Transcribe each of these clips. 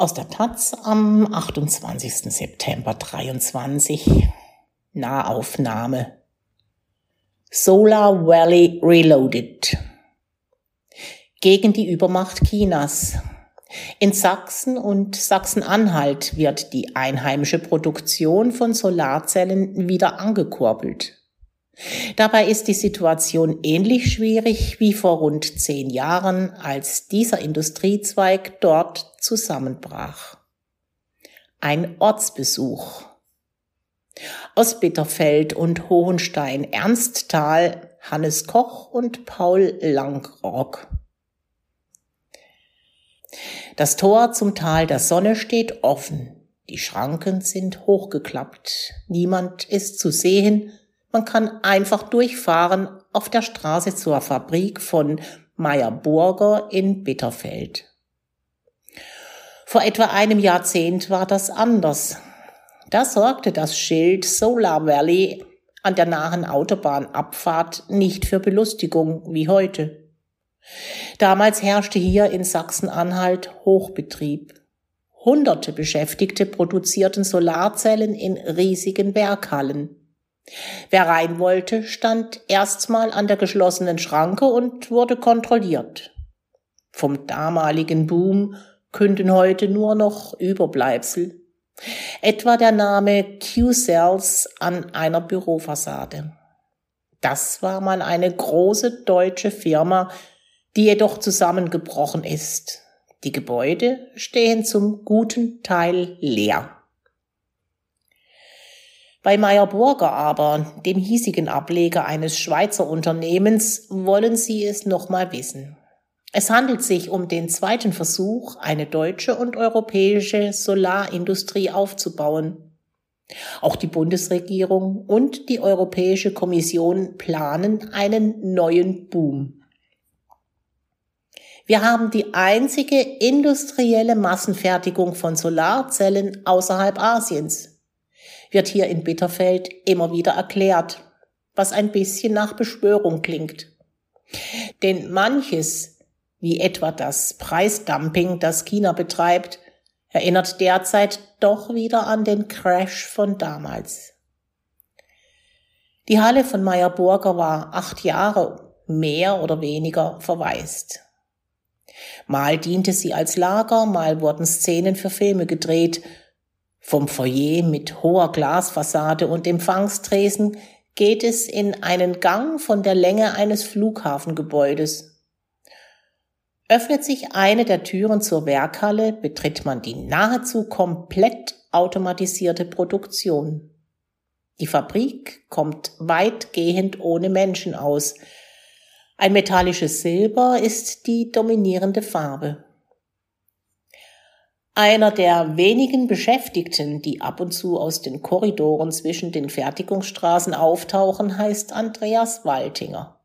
Aus der Taz am 28. September 23. Nahaufnahme. Solar Valley Reloaded. Gegen die Übermacht Chinas. In Sachsen und Sachsen-Anhalt wird die einheimische Produktion von Solarzellen wieder angekurbelt. Dabei ist die Situation ähnlich schwierig wie vor rund zehn Jahren, als dieser Industriezweig dort zusammenbrach. Ein Ortsbesuch. Aus Bitterfeld und Hohenstein, Ernsttal, Hannes Koch und Paul Langrock. Das Tor zum Tal der Sonne steht offen. Die Schranken sind hochgeklappt. Niemand ist zu sehen, man kann einfach durchfahren auf der Straße zur Fabrik von Meyer Burger in Bitterfeld. Vor etwa einem Jahrzehnt war das anders. Da sorgte das Schild Solar Valley an der nahen Autobahnabfahrt nicht für Belustigung wie heute. Damals herrschte hier in Sachsen-Anhalt Hochbetrieb. Hunderte Beschäftigte produzierten Solarzellen in riesigen Werkhallen. Wer rein wollte, stand erstmal an der geschlossenen Schranke und wurde kontrolliert. Vom damaligen Boom künden heute nur noch Überbleibsel. Etwa der Name Q-Cells an einer Bürofassade. Das war mal eine große deutsche Firma, die jedoch zusammengebrochen ist. Die Gebäude stehen zum guten Teil leer. Bei Meyer Burger aber, dem hiesigen Ableger eines Schweizer Unternehmens, wollen sie es nochmal wissen. Es handelt sich um den zweiten Versuch, eine deutsche und europäische Solarindustrie aufzubauen. Auch die Bundesregierung und die Europäische Kommission planen einen neuen Boom. Wir haben die einzige industrielle Massenfertigung von Solarzellen außerhalb Asiens wird hier in Bitterfeld immer wieder erklärt, was ein bisschen nach Beschwörung klingt. Denn manches, wie etwa das Preisdumping, das China betreibt, erinnert derzeit doch wieder an den Crash von damals. Die Halle von Meyer Burger war acht Jahre mehr oder weniger verwaist. Mal diente sie als Lager, mal wurden Szenen für Filme gedreht vom Foyer mit hoher Glasfassade und Empfangstresen geht es in einen Gang von der Länge eines Flughafengebäudes. Öffnet sich eine der Türen zur Werkhalle, betritt man die nahezu komplett automatisierte Produktion. Die Fabrik kommt weitgehend ohne Menschen aus. Ein metallisches Silber ist die dominierende Farbe. Einer der wenigen Beschäftigten, die ab und zu aus den Korridoren zwischen den Fertigungsstraßen auftauchen, heißt Andreas Waltinger.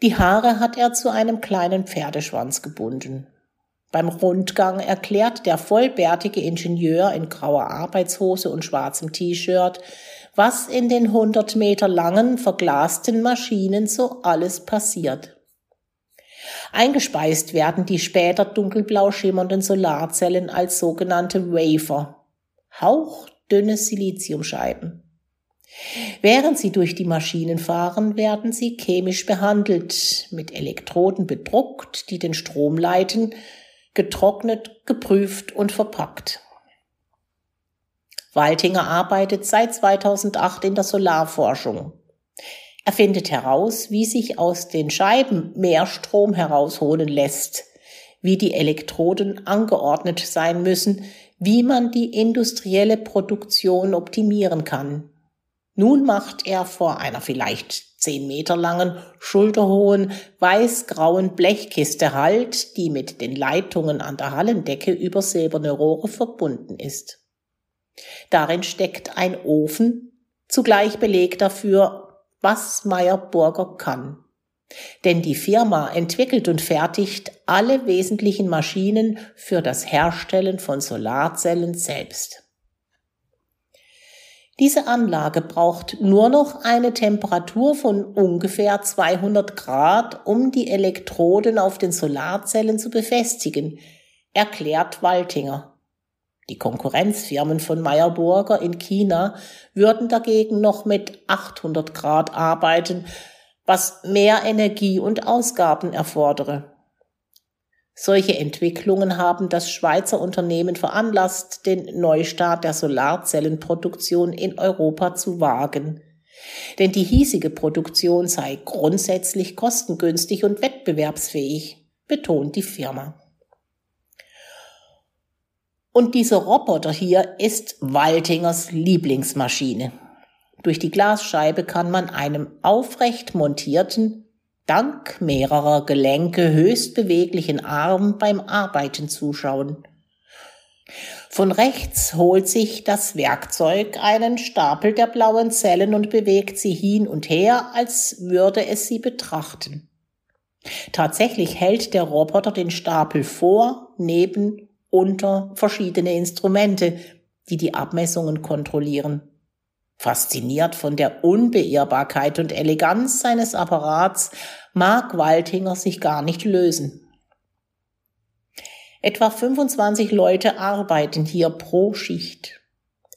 Die Haare hat er zu einem kleinen Pferdeschwanz gebunden. Beim Rundgang erklärt der vollbärtige Ingenieur in grauer Arbeitshose und schwarzem T-Shirt, was in den 100 Meter langen verglasten Maschinen so alles passiert. Eingespeist werden die später dunkelblau schimmernden Solarzellen als sogenannte Wafer, hauchdünne Siliziumscheiben. Während sie durch die Maschinen fahren, werden sie chemisch behandelt, mit Elektroden bedruckt, die den Strom leiten, getrocknet, geprüft und verpackt. Waltinger arbeitet seit 2008 in der Solarforschung. Er findet heraus, wie sich aus den Scheiben mehr Strom herausholen lässt, wie die Elektroden angeordnet sein müssen, wie man die industrielle Produktion optimieren kann. Nun macht er vor einer vielleicht zehn Meter langen, schulterhohen, weiß-grauen Blechkiste Halt, die mit den Leitungen an der Hallendecke über silberne Rohre verbunden ist. Darin steckt ein Ofen, zugleich Beleg dafür, was Meyer Burger kann. Denn die Firma entwickelt und fertigt alle wesentlichen Maschinen für das Herstellen von Solarzellen selbst. Diese Anlage braucht nur noch eine Temperatur von ungefähr 200 Grad, um die Elektroden auf den Solarzellen zu befestigen, erklärt Waltinger. Die Konkurrenzfirmen von Meyer Burger in China würden dagegen noch mit 800 Grad arbeiten, was mehr Energie und Ausgaben erfordere. Solche Entwicklungen haben das Schweizer Unternehmen veranlasst, den Neustart der Solarzellenproduktion in Europa zu wagen. Denn die hiesige Produktion sei grundsätzlich kostengünstig und wettbewerbsfähig, betont die Firma. Und dieser Roboter hier ist Waltingers Lieblingsmaschine. Durch die Glasscheibe kann man einem aufrecht montierten, dank mehrerer Gelenke höchst beweglichen Arm beim Arbeiten zuschauen. Von rechts holt sich das Werkzeug einen Stapel der blauen Zellen und bewegt sie hin und her, als würde es sie betrachten. Tatsächlich hält der Roboter den Stapel vor, neben unter verschiedene Instrumente, die die Abmessungen kontrollieren. Fasziniert von der Unbeirrbarkeit und Eleganz seines Apparats mag Waltinger sich gar nicht lösen. Etwa 25 Leute arbeiten hier pro Schicht.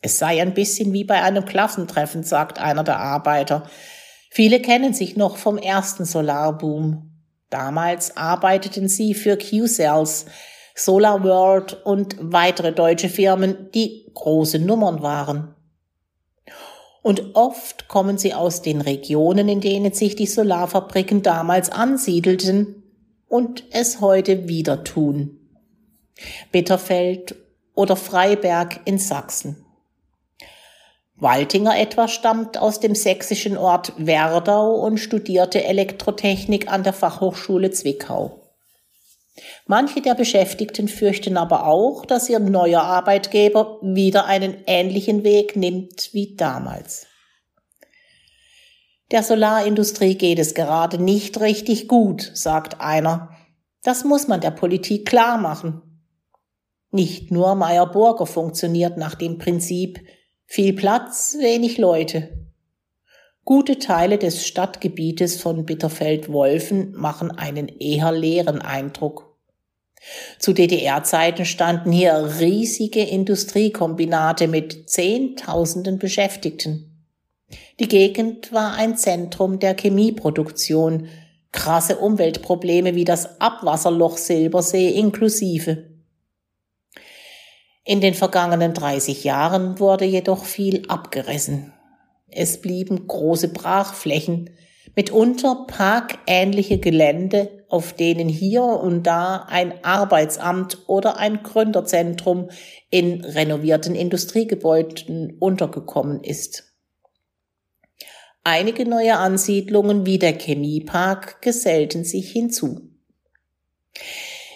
Es sei ein bisschen wie bei einem Klassentreffen, sagt einer der Arbeiter. Viele kennen sich noch vom ersten Solarboom. Damals arbeiteten sie für Q-Cells, Solar World und weitere deutsche Firmen, die große Nummern waren. Und oft kommen sie aus den Regionen, in denen sich die Solarfabriken damals ansiedelten und es heute wieder tun. Bitterfeld oder Freiberg in Sachsen. Waltinger etwa stammt aus dem sächsischen Ort Werdau und studierte Elektrotechnik an der Fachhochschule Zwickau. Manche der Beschäftigten fürchten aber auch, dass ihr neuer Arbeitgeber wieder einen ähnlichen Weg nimmt wie damals. Der Solarindustrie geht es gerade nicht richtig gut, sagt einer. Das muss man der Politik klar machen. Nicht nur Meyer Burger funktioniert nach dem Prinzip viel Platz, wenig Leute. Gute Teile des Stadtgebietes von Bitterfeld-Wolfen machen einen eher leeren Eindruck. Zu DDR-Zeiten standen hier riesige Industriekombinate mit Zehntausenden Beschäftigten. Die Gegend war ein Zentrum der Chemieproduktion, krasse Umweltprobleme wie das Abwasserloch Silbersee inklusive. In den vergangenen 30 Jahren wurde jedoch viel abgerissen. Es blieben große Brachflächen, mitunter parkähnliche Gelände, auf denen hier und da ein Arbeitsamt oder ein Gründerzentrum in renovierten Industriegebäuden untergekommen ist. Einige neue Ansiedlungen wie der Chemiepark gesellten sich hinzu.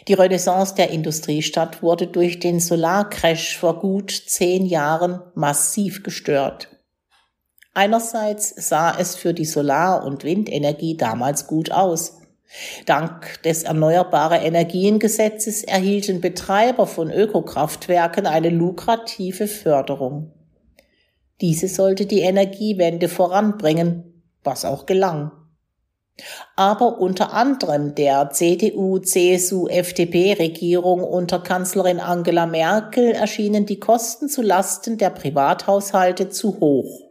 Die Renaissance der Industriestadt wurde durch den Solarcrash vor gut zehn Jahren massiv gestört. Einerseits sah es für die Solar- und Windenergie damals gut aus. Dank des Erneuerbare Energiengesetzes erhielten Betreiber von Ökokraftwerken eine lukrative Förderung. Diese sollte die Energiewende voranbringen, was auch gelang. Aber unter anderem der CDU, CSU, FDP-Regierung unter Kanzlerin Angela Merkel erschienen die Kosten zu Lasten der Privathaushalte zu hoch.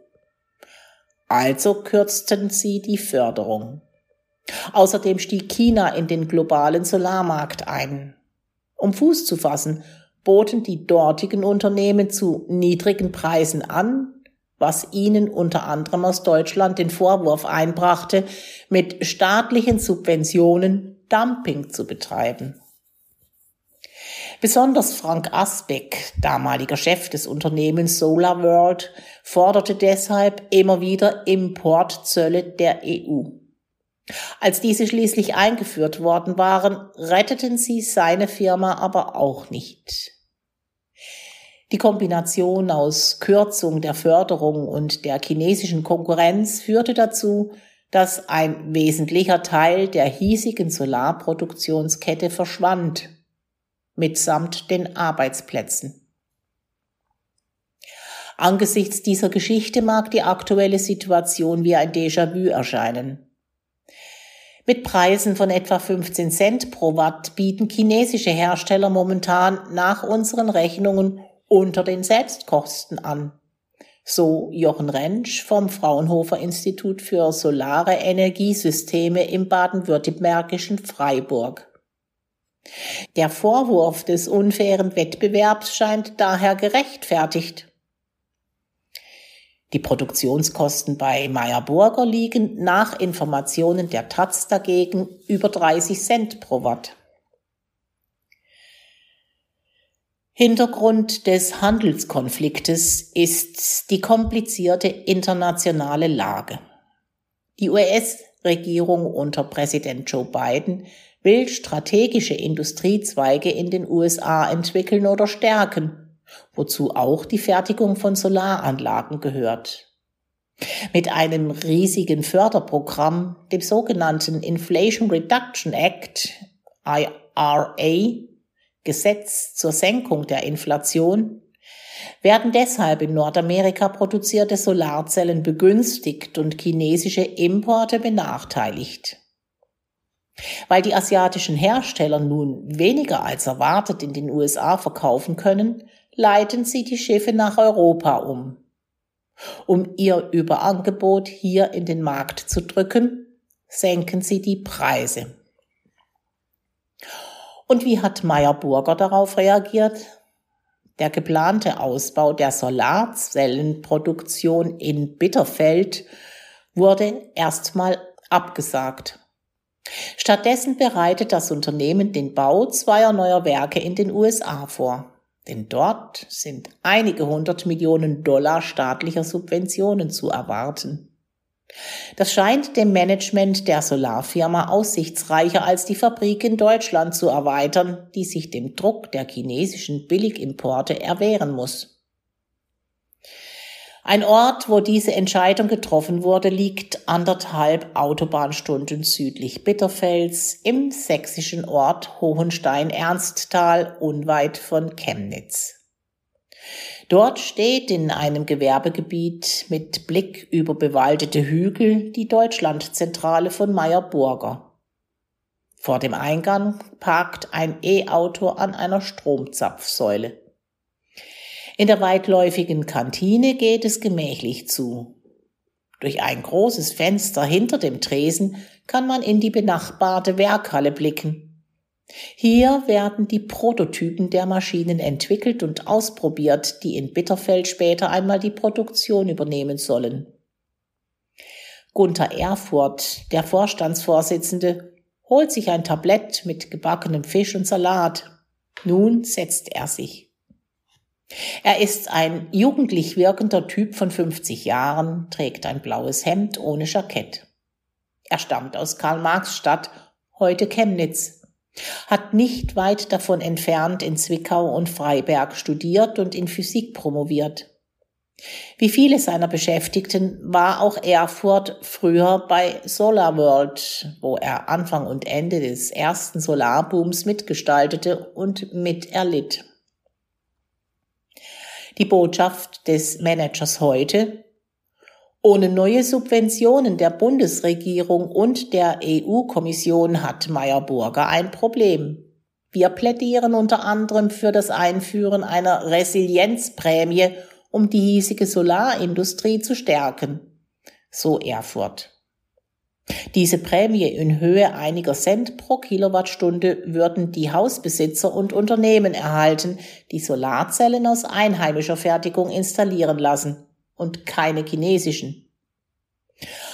Also kürzten sie die Förderung. Außerdem stieg China in den globalen Solarmarkt ein. Um Fuß zu fassen, boten die dortigen Unternehmen zu niedrigen Preisen an, was ihnen unter anderem aus Deutschland den Vorwurf einbrachte, mit staatlichen Subventionen Dumping zu betreiben. Besonders Frank Asbeck, damaliger Chef des Unternehmens Solar World, forderte deshalb immer wieder Importzölle der EU. Als diese schließlich eingeführt worden waren, retteten sie seine Firma aber auch nicht. Die Kombination aus Kürzung der Förderung und der chinesischen Konkurrenz führte dazu, dass ein wesentlicher Teil der hiesigen Solarproduktionskette verschwand mitsamt den Arbeitsplätzen. Angesichts dieser Geschichte mag die aktuelle Situation wie ein Déjà-vu erscheinen. Mit Preisen von etwa 15 Cent pro Watt bieten chinesische Hersteller momentan nach unseren Rechnungen unter den Selbstkosten an. So Jochen Rentsch vom Fraunhofer Institut für Solare Energiesysteme im baden-württembergischen Freiburg. Der Vorwurf des unfairen Wettbewerbs scheint daher gerechtfertigt. Die Produktionskosten bei Meyer Burger liegen nach Informationen der Taz dagegen über 30 Cent pro Watt. Hintergrund des Handelskonfliktes ist die komplizierte internationale Lage. Die US-Regierung unter Präsident Joe Biden will strategische Industriezweige in den USA entwickeln oder stärken, wozu auch die Fertigung von Solaranlagen gehört. Mit einem riesigen Förderprogramm, dem sogenannten Inflation Reduction Act, IRA, Gesetz zur Senkung der Inflation, werden deshalb in Nordamerika produzierte Solarzellen begünstigt und chinesische Importe benachteiligt. Weil die asiatischen Hersteller nun weniger als erwartet in den USA verkaufen können, leiten sie die Schiffe nach Europa um. Um ihr Überangebot hier in den Markt zu drücken, senken sie die Preise. Und wie hat Meyer Burger darauf reagiert? Der geplante Ausbau der Solarzellenproduktion in Bitterfeld wurde erstmal abgesagt. Stattdessen bereitet das Unternehmen den Bau zweier neuer Werke in den USA vor. Denn dort sind einige hundert Millionen Dollar staatlicher Subventionen zu erwarten. Das scheint dem Management der Solarfirma aussichtsreicher als die Fabrik in Deutschland zu erweitern, die sich dem Druck der chinesischen Billigimporte erwehren muss. Ein Ort, wo diese Entscheidung getroffen wurde, liegt anderthalb Autobahnstunden südlich Bitterfels im sächsischen Ort Hohenstein-Ernsttal unweit von Chemnitz. Dort steht in einem Gewerbegebiet mit Blick über bewaldete Hügel die Deutschlandzentrale von Meyer Burger. Vor dem Eingang parkt ein E-Auto an einer Stromzapfsäule. In der weitläufigen Kantine geht es gemächlich zu. Durch ein großes Fenster hinter dem Tresen kann man in die benachbarte Werkhalle blicken. Hier werden die Prototypen der Maschinen entwickelt und ausprobiert, die in Bitterfeld später einmal die Produktion übernehmen sollen. Gunther Erfurt, der Vorstandsvorsitzende, holt sich ein Tablett mit gebackenem Fisch und Salat. Nun setzt er sich. Er ist ein jugendlich wirkender Typ von 50 Jahren, trägt ein blaues Hemd ohne Jackett. Er stammt aus Karl-Marx-Stadt, heute Chemnitz, hat nicht weit davon entfernt in Zwickau und Freiberg studiert und in Physik promoviert. Wie viele seiner Beschäftigten war auch Erfurt früher bei Solar World, wo er Anfang und Ende des ersten Solarbooms mitgestaltete und miterlitt. Die Botschaft des Managers heute ohne neue Subventionen der Bundesregierung und der EU-Kommission hat Meyer Burger ein Problem. Wir plädieren unter anderem für das Einführen einer Resilienzprämie, um die hiesige Solarindustrie zu stärken. So Erfurt. Diese Prämie in Höhe einiger Cent pro Kilowattstunde würden die Hausbesitzer und Unternehmen erhalten, die Solarzellen aus einheimischer Fertigung installieren lassen und keine chinesischen.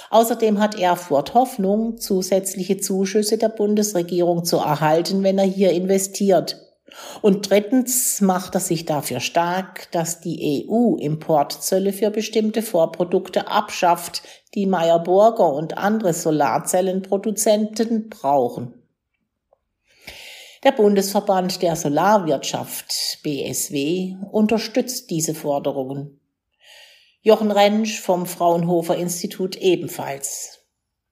Außerdem hat Erfurt Hoffnung, zusätzliche Zuschüsse der Bundesregierung zu erhalten, wenn er hier investiert. Und drittens macht er sich dafür stark, dass die EU Importzölle für bestimmte Vorprodukte abschafft, die Meyer Burger und andere Solarzellenproduzenten brauchen. Der Bundesverband der Solarwirtschaft BSW unterstützt diese Forderungen. Jochen Rentsch vom Fraunhofer Institut ebenfalls.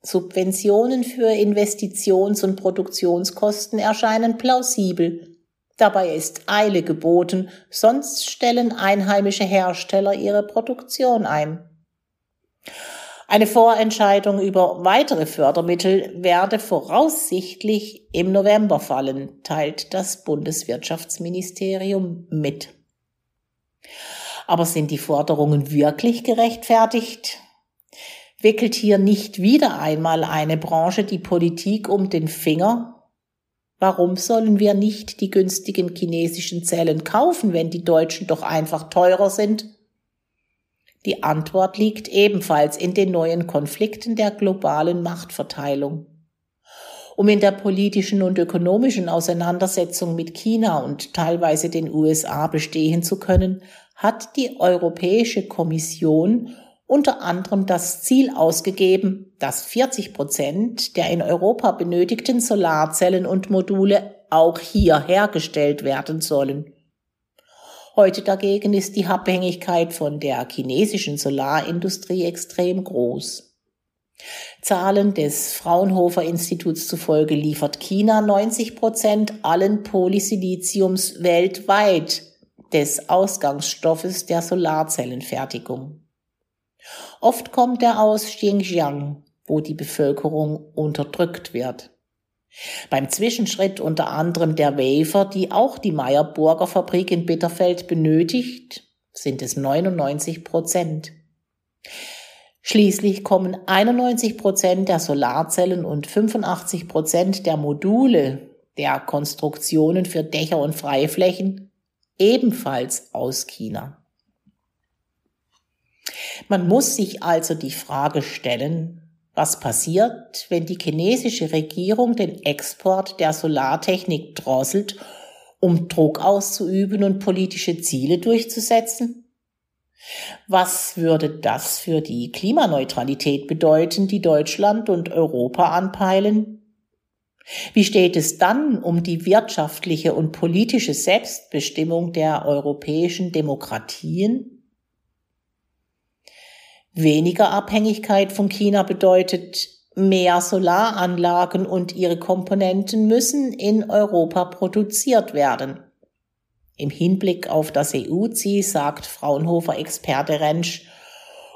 Subventionen für Investitions- und Produktionskosten erscheinen plausibel, Dabei ist Eile geboten, sonst stellen einheimische Hersteller ihre Produktion ein. Eine Vorentscheidung über weitere Fördermittel werde voraussichtlich im November fallen, teilt das Bundeswirtschaftsministerium mit. Aber sind die Forderungen wirklich gerechtfertigt? Wickelt hier nicht wieder einmal eine Branche die Politik um den Finger? Warum sollen wir nicht die günstigen chinesischen Zellen kaufen, wenn die deutschen doch einfach teurer sind? Die Antwort liegt ebenfalls in den neuen Konflikten der globalen Machtverteilung. Um in der politischen und ökonomischen Auseinandersetzung mit China und teilweise den USA bestehen zu können, hat die Europäische Kommission unter anderem das Ziel ausgegeben, dass 40 Prozent der in Europa benötigten Solarzellen und Module auch hier hergestellt werden sollen. Heute dagegen ist die Abhängigkeit von der chinesischen Solarindustrie extrem groß. Zahlen des Fraunhofer Instituts zufolge liefert China 90 Prozent allen Polysiliziums weltweit des Ausgangsstoffes der Solarzellenfertigung. Oft kommt er aus Xinjiang, wo die Bevölkerung unterdrückt wird. Beim Zwischenschritt unter anderem der Wafer, die auch die Meyerburger Fabrik in Bitterfeld benötigt, sind es 99 Prozent. Schließlich kommen 91 Prozent der Solarzellen und 85 Prozent der Module der Konstruktionen für Dächer und Freiflächen ebenfalls aus China. Man muss sich also die Frage stellen, was passiert, wenn die chinesische Regierung den Export der Solartechnik drosselt, um Druck auszuüben und politische Ziele durchzusetzen? Was würde das für die Klimaneutralität bedeuten, die Deutschland und Europa anpeilen? Wie steht es dann um die wirtschaftliche und politische Selbstbestimmung der europäischen Demokratien? Weniger Abhängigkeit von China bedeutet mehr Solaranlagen und ihre Komponenten müssen in Europa produziert werden. Im Hinblick auf das EU-Ziel sagt Fraunhofer-Experte Rentsch,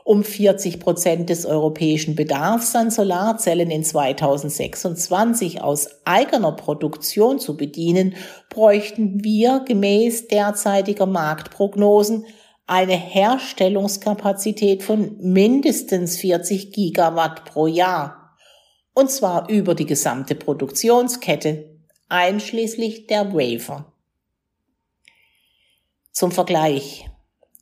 um 40 Prozent des europäischen Bedarfs an Solarzellen in 2026 aus eigener Produktion zu bedienen, bräuchten wir gemäß derzeitiger Marktprognosen eine Herstellungskapazität von mindestens 40 Gigawatt pro Jahr. Und zwar über die gesamte Produktionskette, einschließlich der Wafer. Zum Vergleich.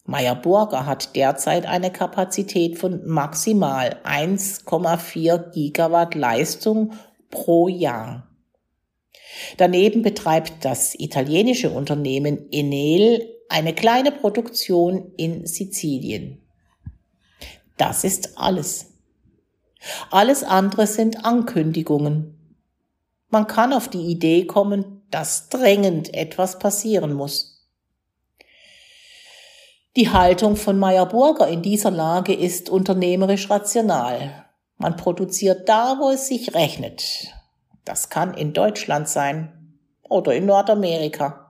Meyer Burger hat derzeit eine Kapazität von maximal 1,4 Gigawatt Leistung pro Jahr. Daneben betreibt das italienische Unternehmen Enel eine kleine Produktion in Sizilien. Das ist alles. Alles andere sind Ankündigungen. Man kann auf die Idee kommen, dass drängend etwas passieren muss. Die Haltung von Meyer Burger in dieser Lage ist unternehmerisch rational. Man produziert da, wo es sich rechnet. Das kann in Deutschland sein oder in Nordamerika.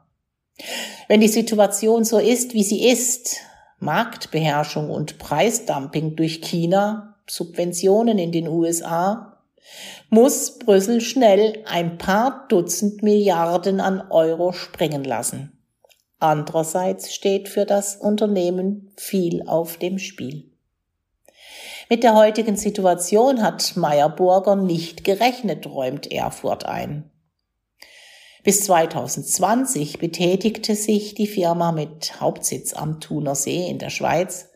Wenn die Situation so ist, wie sie ist, Marktbeherrschung und Preisdumping durch China, Subventionen in den USA, muss Brüssel schnell ein paar Dutzend Milliarden an Euro springen lassen. Andererseits steht für das Unternehmen viel auf dem Spiel. Mit der heutigen Situation hat Meyer Burger nicht gerechnet, räumt Erfurt ein. Bis 2020 betätigte sich die Firma mit Hauptsitz am Thuner See in der Schweiz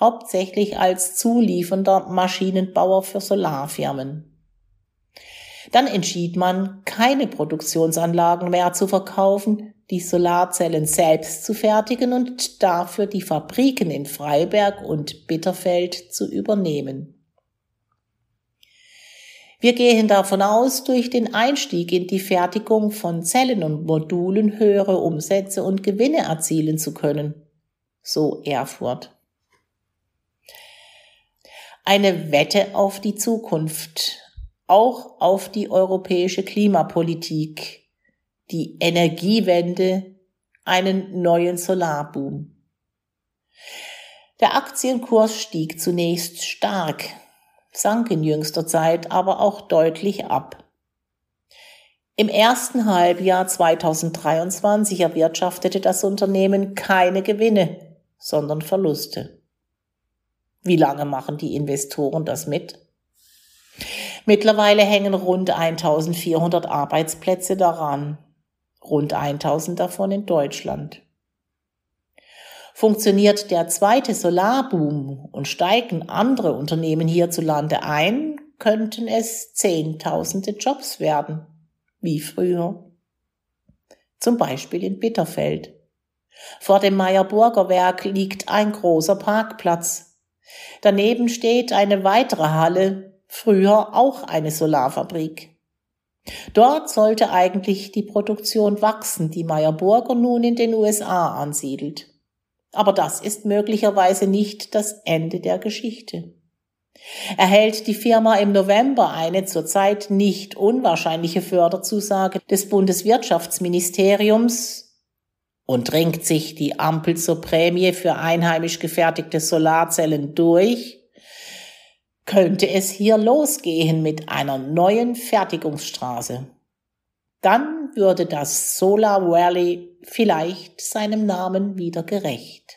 hauptsächlich als zuliefernder Maschinenbauer für Solarfirmen. Dann entschied man, keine Produktionsanlagen mehr zu verkaufen, die Solarzellen selbst zu fertigen und dafür die Fabriken in Freiberg und Bitterfeld zu übernehmen. Wir gehen davon aus, durch den Einstieg in die Fertigung von Zellen und Modulen höhere Umsätze und Gewinne erzielen zu können. So Erfurt. Eine Wette auf die Zukunft, auch auf die europäische Klimapolitik, die Energiewende, einen neuen Solarboom. Der Aktienkurs stieg zunächst stark, sank in jüngster Zeit aber auch deutlich ab. Im ersten Halbjahr 2023 erwirtschaftete das Unternehmen keine Gewinne, sondern Verluste. Wie lange machen die Investoren das mit? Mittlerweile hängen rund 1400 Arbeitsplätze daran, rund 1000 davon in Deutschland. Funktioniert der zweite Solarboom und steigen andere Unternehmen hierzulande ein, könnten es Zehntausende Jobs werden, wie früher. Zum Beispiel in Bitterfeld. Vor dem Meyerburger Werk liegt ein großer Parkplatz. Daneben steht eine weitere Halle, früher auch eine Solarfabrik. Dort sollte eigentlich die Produktion wachsen, die Meyerburger nun in den USA ansiedelt. Aber das ist möglicherweise nicht das Ende der Geschichte. Erhält die Firma im November eine zurzeit nicht unwahrscheinliche Förderzusage des Bundeswirtschaftsministeriums und dringt sich die Ampel zur Prämie für einheimisch gefertigte Solarzellen durch, könnte es hier losgehen mit einer neuen Fertigungsstraße. Dann würde das Solar Valley vielleicht seinem Namen wieder gerecht.